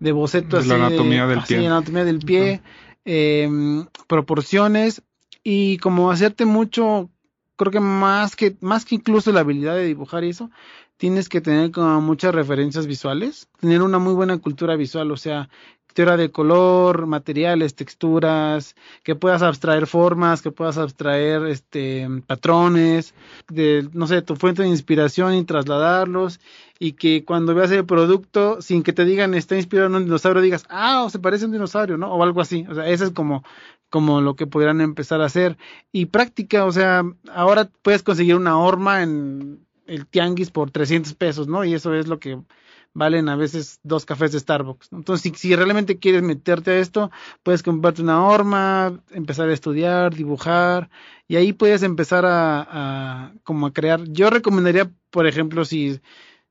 de bocetos De la así anatomía del así, pie. anatomía del pie, eh, proporciones y como hacerte mucho, creo que más que más que incluso la habilidad de dibujar y eso, tienes que tener como muchas referencias visuales, tener una muy buena cultura visual, o sea, teoría de color, materiales, texturas, que puedas abstraer formas, que puedas abstraer este patrones, de no sé, tu fuente de inspiración y trasladarlos y que cuando veas el producto sin que te digan está inspirado en un dinosaurio digas, "Ah, o se parece a un dinosaurio", ¿no? O algo así. O sea, eso es como como lo que podrían empezar a hacer y práctica, o sea, ahora puedes conseguir una horma en el tianguis por 300 pesos, ¿no? Y eso es lo que valen a veces dos cafés de Starbucks. Entonces, si, si realmente quieres meterte a esto, puedes comprarte una horma, empezar a estudiar, dibujar, y ahí puedes empezar a, a como a crear. Yo recomendaría, por ejemplo, si,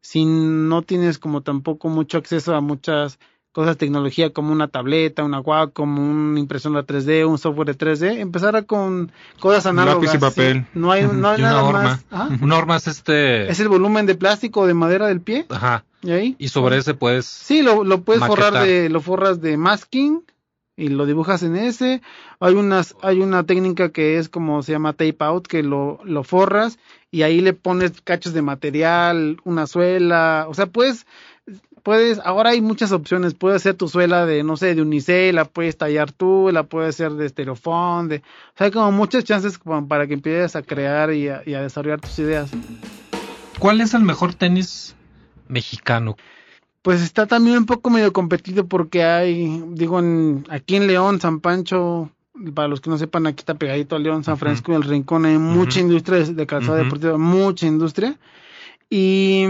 si no tienes como tampoco mucho acceso a muchas cosas de tecnología como una tableta, una Wacom, una impresora 3D, un software de 3D, empezar a con cosas análogas. Lápiz y papel. ¿sí? No hay, no hay una nada horma. más. Ajá. Una horma es este. Es el volumen de plástico o de madera del pie. Ajá. ¿Y ahí? Y sobre ese puedes. Sí, lo, lo puedes Maquetar. forrar de, lo forras de masking y lo dibujas en ese. Hay unas, hay una técnica que es como se llama tape out, que lo, lo forras y ahí le pones cachos de material, una suela, o sea, puedes, puedes, ahora hay muchas opciones, puedes hacer tu suela de, no sé, de unicel, la puedes tallar tú, la puedes hacer de estereofón, de, o sea, hay como muchas chances como para que empieces a crear y a, y a desarrollar tus ideas. ¿Cuál es el mejor tenis mexicano? Pues está también un poco medio competido porque hay, digo, en, aquí en León, San Pancho, para los que no sepan, aquí está pegadito a León, San Francisco, el Rincón, hay mucha industria de calzado deportivo, mucha industria. Y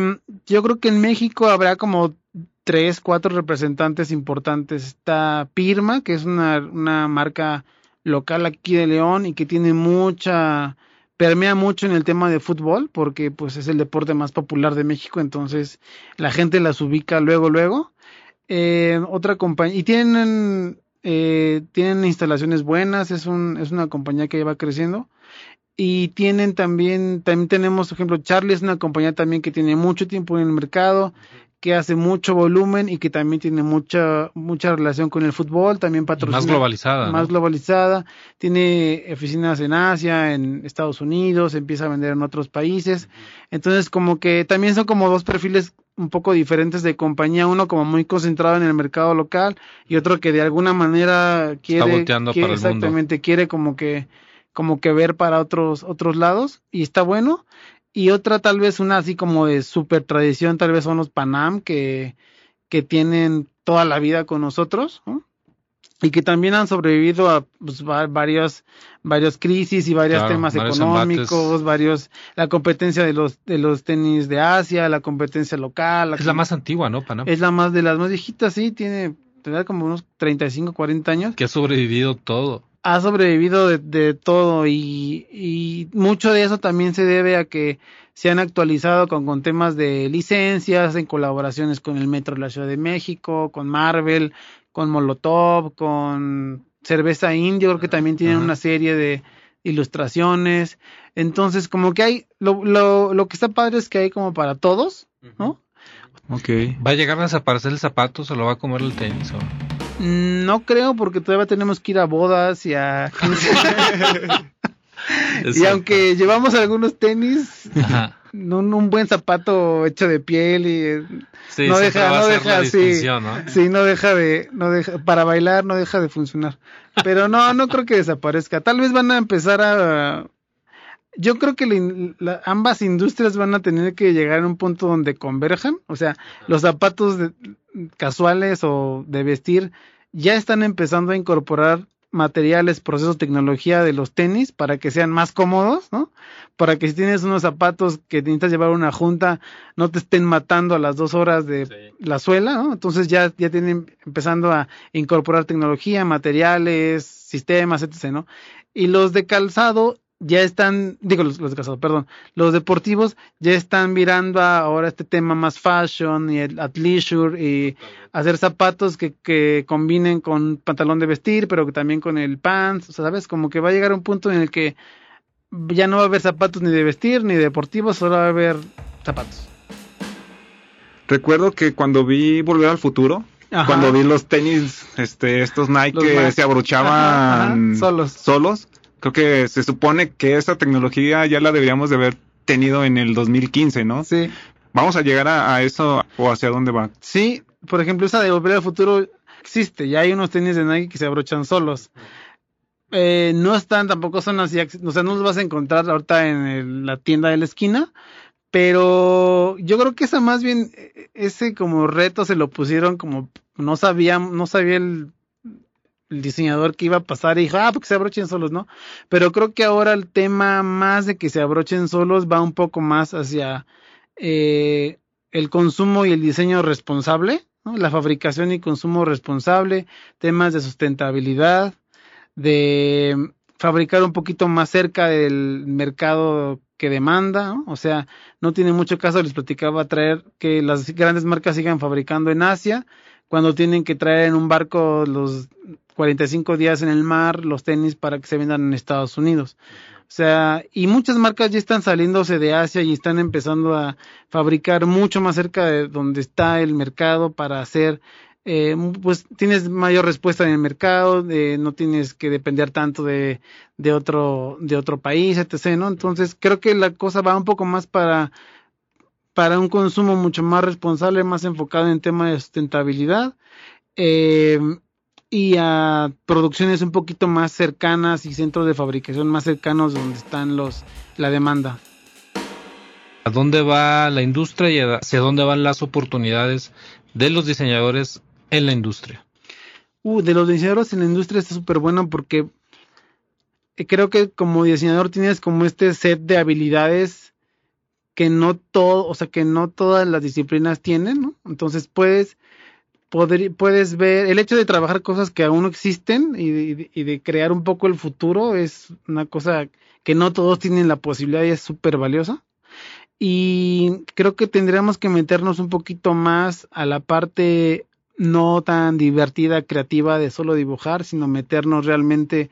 yo creo que en México habrá como tres, cuatro representantes importantes. Está Pirma, que es una, una marca local aquí de León y que tiene mucha, permea mucho en el tema de fútbol, porque pues es el deporte más popular de México, entonces la gente las ubica luego, luego. Eh, otra compañía, y tienen, eh, tienen instalaciones buenas, es, un, es una compañía que va creciendo. Y tienen también, también tenemos, por ejemplo, Charlie es una compañía también que tiene mucho tiempo en el mercado, que hace mucho volumen y que también tiene mucha mucha relación con el fútbol, también patrocina. Más globalizada. Más globalizada. Tiene oficinas en Asia, en Estados Unidos, empieza a vender en otros países. Entonces, como que también son como dos perfiles un poco diferentes de compañía, uno como muy concentrado en el mercado local y otro que de alguna manera quiere, quiere exactamente quiere como que como que ver para otros otros lados y está bueno y otra tal vez una así como de super tradición, tal vez son los Panam que, que tienen toda la vida con nosotros, y que también han sobrevivido a pues, varios, varios crisis y varios temas económicos, varios, la competencia de los, de los tenis de Asia, la competencia local. es la más antigua, ¿no, Panam? Es la más de las más viejitas, sí, tiene, tiene como unos 35, 40 años. Que ha sobrevivido todo ha sobrevivido de, todo y, y, mucho de eso también se debe a que se han actualizado con, con, temas de licencias, en colaboraciones con el Metro de la Ciudad de México, con Marvel, con Molotov, con Cerveza Indio, creo que también tienen una serie de ilustraciones. Entonces, como que hay, lo, lo, lo que está padre es que hay como para todos, ¿no? Ok. ¿Va a llegar a desaparecer el zapato o lo va a comer el tenis? O? No creo porque todavía tenemos que ir a bodas y a... y aunque llevamos algunos tenis, Un, buen zapato hecho de piel y no deja, no deja, sí, sí, no deja de, no deja, para bailar no deja de funcionar. Pero no, no creo que desaparezca. Tal vez van a empezar a, yo creo que ambas industrias van a tener que llegar a un punto donde converjan, o sea, los zapatos casuales o de vestir ya están empezando a incorporar materiales, procesos, tecnología de los tenis para que sean más cómodos, ¿no? Para que si tienes unos zapatos que necesitas llevar a una junta, no te estén matando a las dos horas de la suela, ¿no? Entonces ya, ya tienen empezando a incorporar tecnología, materiales, sistemas, etc., ¿no? Y los de calzado ya están, digo los, los de perdón, los deportivos ya están mirando ahora este tema más fashion y el athleisure y hacer zapatos que, que combinen con pantalón de vestir, pero que también con el pants, o sea, ¿sabes? Como que va a llegar un punto en el que ya no va a haber zapatos ni de vestir ni deportivos, solo va a haber zapatos. Recuerdo que cuando vi Volver al Futuro, cuando vi los tenis, este, estos Nike que se abrochaban solos. solos, creo que se supone que esa tecnología ya la deberíamos de haber tenido en el 2015, ¿no? Sí. ¿Vamos a llegar a, eso o hacia dónde va? Sí, por ejemplo, esa de Volver al Futuro existe, ya hay unos tenis de Nike que se abrochan solos. Eh, no están, tampoco son así, o sea, no los vas a encontrar ahorita en la tienda de la esquina, pero yo creo que esa más bien, e, ese como reto se lo pusieron como, no sabía, no sabía el el diseñador que iba a pasar y dijo, ah, porque se abrochen solos, ¿no? Pero creo que ahora el tema más de que se abrochen solos va un poco más hacia eh, el consumo y el diseño responsable, ¿no? la fabricación y consumo responsable, temas de sustentabilidad, de fabricar un poquito más cerca del mercado que demanda, ¿no? o sea, no tiene mucho caso, les platicaba traer que las grandes marcas sigan fabricando en Asia, cuando tienen que traer en un barco los 45 días en el mar los tenis para que se vendan en Estados Unidos. O sea, y muchas marcas ya están saliéndose de Asia y están empezando a fabricar mucho más cerca de donde está el mercado para hacer, eh, pues tienes mayor respuesta en el mercado, no tienes que depender tanto de, de, otro, de otro país, etc. ¿no? Entonces creo que la cosa va un poco más para, para un consumo mucho más responsable, más enfocado en tema de sustentabilidad. Eh, y a producciones un poquito más cercanas y centros de fabricación más cercanos donde están los la demanda. ¿A dónde va la industria y hacia dónde van las oportunidades de los diseñadores en la industria? Uh, de los diseñadores en la industria está súper bueno porque creo que como diseñador tienes como este set de habilidades que no todo, o sea, que no todas las disciplinas tienen, ¿no? Entonces puedes poder, puedes ver el hecho de trabajar cosas que aún no existen y y de crear un poco el futuro es una cosa que no todos tienen la posibilidad y es súper valiosa. Y creo que tendríamos que meternos un poquito más a la parte no tan divertida, creativa de solo dibujar, sino meternos realmente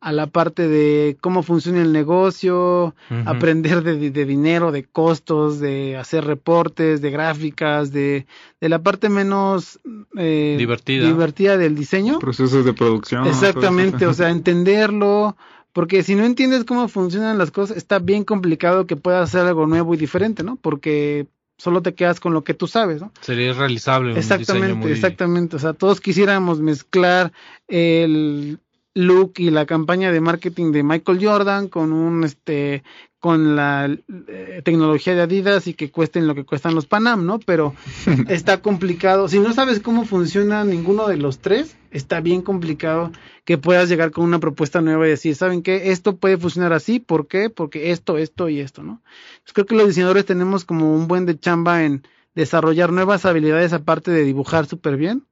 a la parte de cómo funciona el negocio, aprender de, de, dinero, de costos, de hacer reportes, de gráficas, de, de la parte menos eh, divertida. divertida del diseño. Procesos de producción. Exactamente, o sea, entenderlo, porque si no entiendes cómo funcionan las cosas, está bien complicado que puedas hacer algo nuevo y diferente, ¿no? Porque solo te quedas con lo que tú sabes, ¿no? Sería irrealizable. Exactamente, exactamente. O sea, todos quisiéramos mezclar el look y la campaña de marketing de Michael Jordan con un este con la eh, tecnología de Adidas y que cuesten lo que cuestan los Panam, ¿no? Pero está complicado. Si no sabes cómo funciona ninguno de los tres, está bien complicado que puedas llegar con una propuesta nueva y decir, ¿saben qué? Esto puede funcionar así, ¿por qué? Porque esto, esto y esto, ¿no? Pues creo que los diseñadores tenemos como un buen de chamba en desarrollar nuevas habilidades aparte de dibujar súper bien.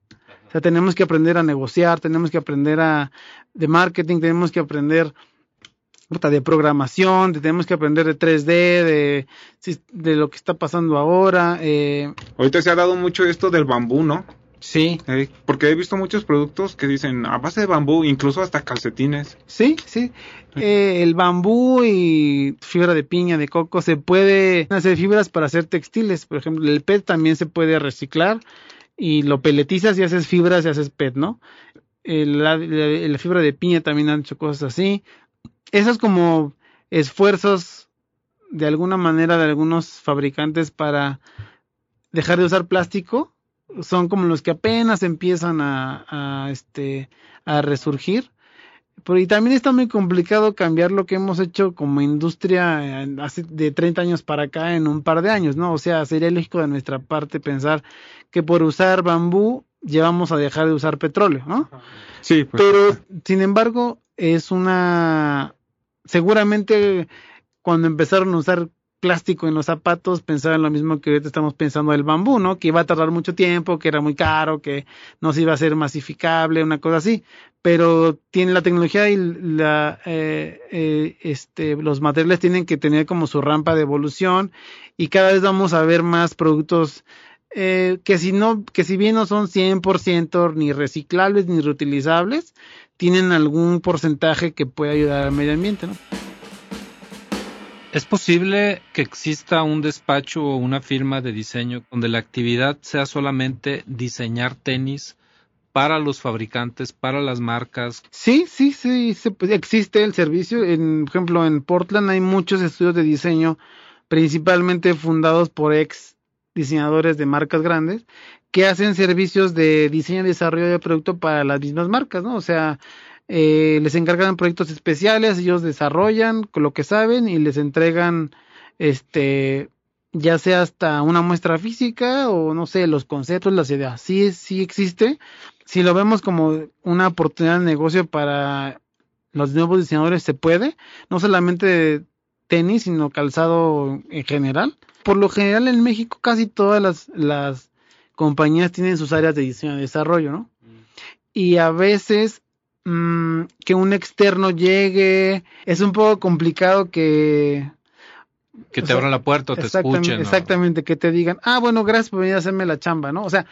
O sea, tenemos que aprender a negociar, tenemos que aprender a de marketing, tenemos que aprender de programación, tenemos que aprender de 3D, de, de lo que está pasando ahora. Eh. Ahorita se ha dado mucho esto del bambú, ¿no? Sí. Eh, porque he visto muchos productos que dicen a base de bambú, incluso hasta calcetines. Sí, sí. Eh, el bambú y fibra de piña, de coco, se puede hacer fibras para hacer textiles. Por ejemplo, el PET también se puede reciclar y lo peletizas y haces fibras y haces PET, ¿no? la, fibra de piña también han hecho cosas así esos como esfuerzos de alguna manera de algunos fabricantes para dejar de usar plástico son como los que apenas empiezan a, este a resurgir pero y también está muy complicado cambiar lo que hemos hecho como industria de 30 años para acá en un par de años, ¿no? O sea, sería lógico de nuestra parte pensar que por usar bambú llevamos a dejar de usar petróleo, ¿no? Sí. Pues. Pero, sin embargo, es una seguramente cuando empezaron a usar plástico en los zapatos pensaban lo mismo que ahorita estamos pensando del bambú, ¿no? Que iba a tardar mucho tiempo, que era muy caro, que no se iba a ser masificable, una cosa así. Pero tiene la tecnología y la, eh, eh, este, los materiales tienen que tener como su rampa de evolución y cada vez vamos a ver más productos eh, que si no, que si bien no son 100% ni reciclables ni reutilizables, tienen algún porcentaje que puede ayudar al medio ambiente, ¿no? ¿Es posible que exista un despacho o una firma de diseño donde la actividad sea solamente diseñar tenis para los fabricantes, para las marcas? Sí, sí, sí, existe el servicio. En, por ejemplo, en Portland hay muchos estudios de diseño, principalmente fundados por ex diseñadores de marcas grandes, que hacen servicios de diseño y desarrollo de producto para las mismas marcas, ¿no? O sea, eh, les encargan proyectos especiales, ellos desarrollan lo que saben y les entregan, este, ya sea hasta una muestra física o no sé, los conceptos, las ideas. Sí, sí existe. Si lo vemos como una oportunidad de negocio para los nuevos diseñadores, se puede. No solamente tenis, sino calzado en general. Por lo general en México casi todas las, las compañías tienen sus áreas de diseño y desarrollo, ¿no? Y a veces mm, que un externo llegue, es un poco complicado que... Que te abran la puerta o te escuchen. Exactamente, que te digan, ah, bueno, gracias por venir a hacerme la chamba, ¿no? O sea,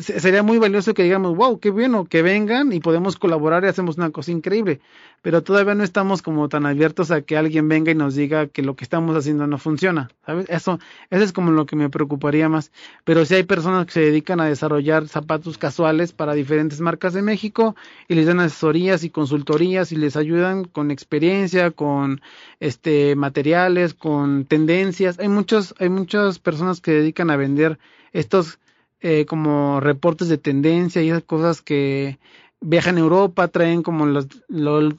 sería muy valioso que digamos, wow, qué bueno, que vengan y podemos colaborar y hacemos una cosa increíble. Pero todavía no estamos como tan abiertos a que alguien venga y nos diga que lo que estamos haciendo no funciona, ¿sabes? Eso, eso es como lo que me preocuparía más. Pero si hay personas que se dedican a desarrollar zapatos casuales para diferentes marcas de México y les dan asesorías y consultorías y les ayudan con experiencia, con este materiales, con tendencias. Hay muchos, hay muchas personas que dedican a vender estos eh, como reportes de tendencia y esas cosas que viajan a Europa, traen como la,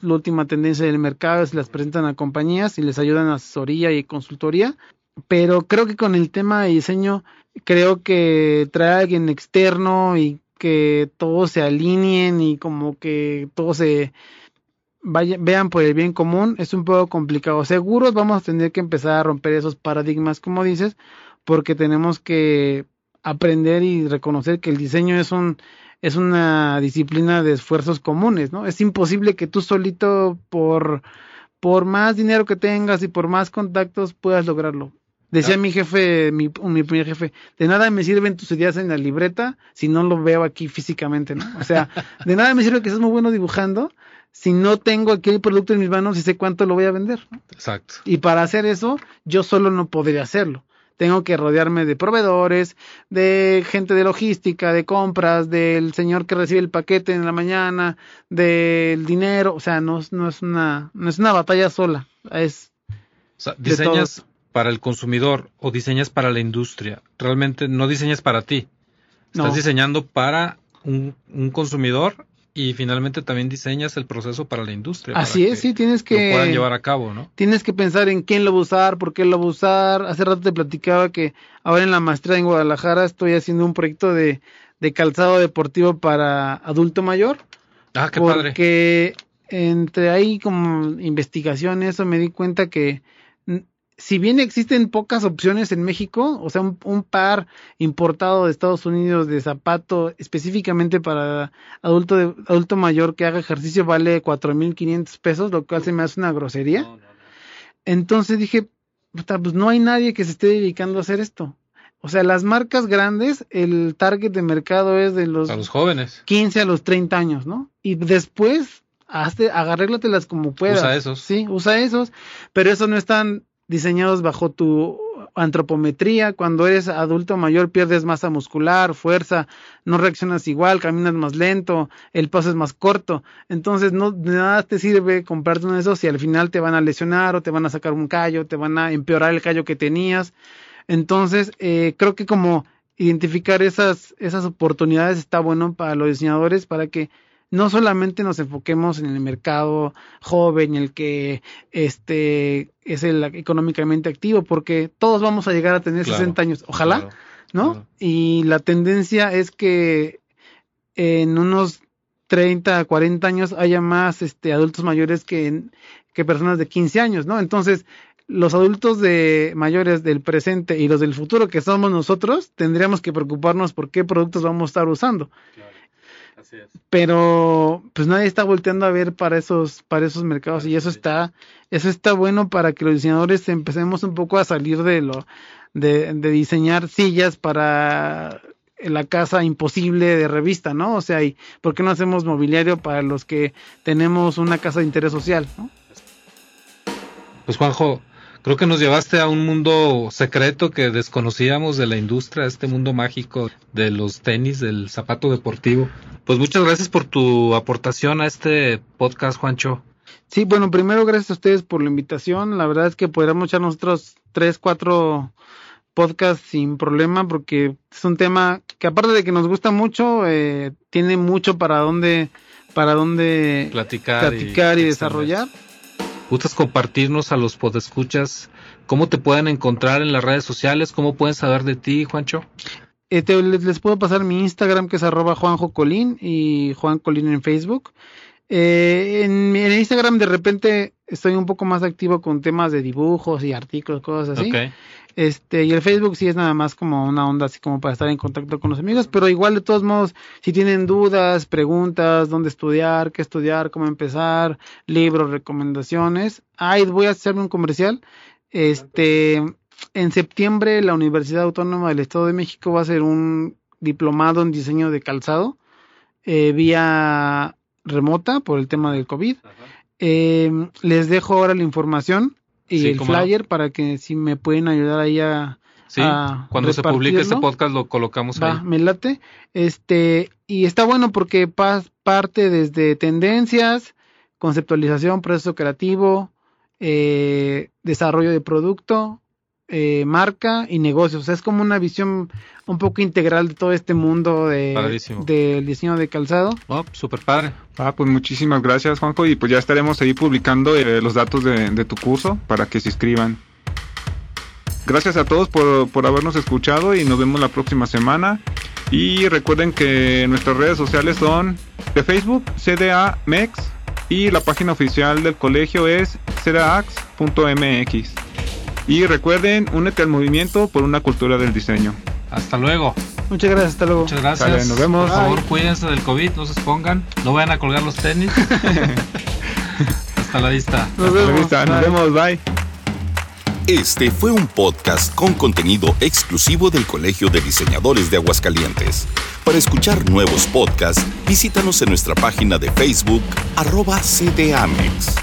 última tendencia del mercado, se las presentan a compañías y les ayudan a asesoría y consultoría. Pero creo que con el tema de diseño, creo que trae a alguien externo y que todos se alineen y como que todo se vean por el bien común, es un poco complicado. Seguros vamos a tener que empezar a romper esos paradigmas, como dices, porque tenemos que aprender y reconocer que el diseño es un es una disciplina de esfuerzos comunes, ¿no? Es imposible que tú solito por por más dinero que tengas y por más contactos puedas lograrlo. Decía mi jefe, mi, mi primer jefe, de nada me sirven tus ideas en la libreta si no lo veo aquí físicamente, ¿no? O sea, de nada me sirve que seas muy bueno dibujando si no tengo aquí el producto en mis manos y sé cuánto lo voy a vender. Exacto. Y para hacer eso, yo solo no podría hacerlo. Tengo que rodearme de proveedores, de gente de logística, de compras, del señor que recibe el paquete en la mañana, del dinero. O sea, no, no es una, no es una batalla sola. Es o sea, diseñas para el consumidor o diseñas para la industria. Realmente no diseñas para ti. Estás diseñando para un, un consumidor y finalmente también diseñas el proceso para la industria. Así es, sí, tienes que... Lo puedan llevar a cabo, ¿no? Tienes que pensar en quién lo va a usar, por qué lo va a usar. Hace rato te platicaba que ahora en la maestría en Guadalajara estoy haciendo un proyecto de, de calzado deportivo para adulto mayor. Ah, qué padre. Porque entre ahí como investigación eso me di cuenta que si bien existen pocas opciones en México, o sea, un, par importado de Estados Unidos de zapato específicamente para adulto de, adulto mayor que haga ejercicio vale 4.500 pesos, lo cual se me hace una grosería. Entonces dije, pues no hay nadie que se esté dedicando a hacer esto. O sea, las marcas grandes, el target de mercado es de los, a los jóvenes. 15 a los 30 años, ¿no? Y después, hazte, agarréglatelas como puedas. Usa esos. Sí, usa esos, pero eso no están diseñados bajo tu antropometría. Cuando eres adulto mayor pierdes masa muscular, fuerza, no reaccionas igual, caminas más lento, el paso es más corto. Entonces no nada te sirve comprarte uno de esos si al final te van a lesionar o te van a sacar un callo, te van a empeorar el callo que tenías. Entonces eh, creo que como identificar esas, esas oportunidades está bueno para los diseñadores para que no solamente nos enfoquemos en el mercado joven, el que este es el económicamente activo, porque todos vamos a llegar a tener 60 años, ojalá, ¿no? Y la tendencia es que en unos 30, 40 años haya más este adultos mayores que, que personas de 15 años, ¿no? Entonces, los adultos de mayores del presente y los del futuro que somos nosotros, tendríamos que preocuparnos por qué productos vamos a estar usando. Pero pues nadie está volteando a ver para esos para esos mercados y eso está eso está bueno para que los diseñadores empecemos un poco a salir de lo de, diseñar sillas para la casa imposible de revista, ¿no? O sea, y ¿por qué no hacemos mobiliario para los que tenemos una casa de interés social, ¿no? Pues Juanjo, Creo que nos llevaste a un mundo secreto que desconocíamos de la industria, este mundo mágico de los tenis, del zapato deportivo. Pues muchas gracias por tu aportación a este podcast, Juancho. Sí, bueno, primero gracias a ustedes por la invitación. La verdad es que podríamos echar nosotros tres, cuatro podcasts sin problema porque es un tema que aparte de que nos gusta mucho, eh, tiene mucho para dónde, para dónde platicar, y desarrollar. ¿Gustas compartirnos a los podescuchas cómo te pueden encontrar en las redes sociales? ¿Cómo pueden saber de ti, Juancho? Eh, les, puedo pasar mi Instagram que es arroba Juanjo Colín y Juan Colín en Facebook. Eh, en, en, Instagram de repente estoy un poco más activo con temas de dibujos y artículos, cosas así. Este, y el Facebook sí es nada más como una onda así como para estar en contacto con los amigos, pero igual de todos modos, si tienen dudas, preguntas, dónde estudiar, qué estudiar, cómo empezar, libros, recomendaciones, ay, voy a hacerme un comercial. Este, en septiembre la Universidad Autónoma del Estado de México va a hacer un diplomado en diseño de calzado eh, vía remota por el tema del COVID. Eh, les dejo ahora la información y el flyer para que si me pueden ayudar ahí a Sí, cuando se publique este podcast lo colocamos Va, Me late. Este, y está bueno porque parte desde tendencias, conceptualización, proceso creativo, eh, desarrollo de producto, eh, marca y negocios. O sea, es como una visión un poco integral de todo este mundo de, del diseño de calzado. Oh, super padre. Ah, pues muchísimas gracias, Juanjo. Y pues ya estaremos ahí publicando eh, los datos de, de, tu curso para que se inscriban. Gracias a todos por, por habernos escuchado y nos vemos la próxima semana. Y recuerden que nuestras redes sociales son de Facebook, CDA MEX, y la página oficial del colegio es cerax.mx. Y recuerden, únete al movimiento por una cultura del diseño. Hasta luego. Muchas gracias, hasta luego. Muchas gracias. nos vemos. Por favor, cuídense del COVID, no se expongan, no vayan a colgar los tenis. hasta la vista. Nos vemos. Nos vemos, bye. Este fue un podcast con contenido exclusivo del Colegio de Diseñadores de Aguascalientes. Para escuchar nuevos podcasts, visítanos en nuestra página de Facebook, arroba CDAMEX.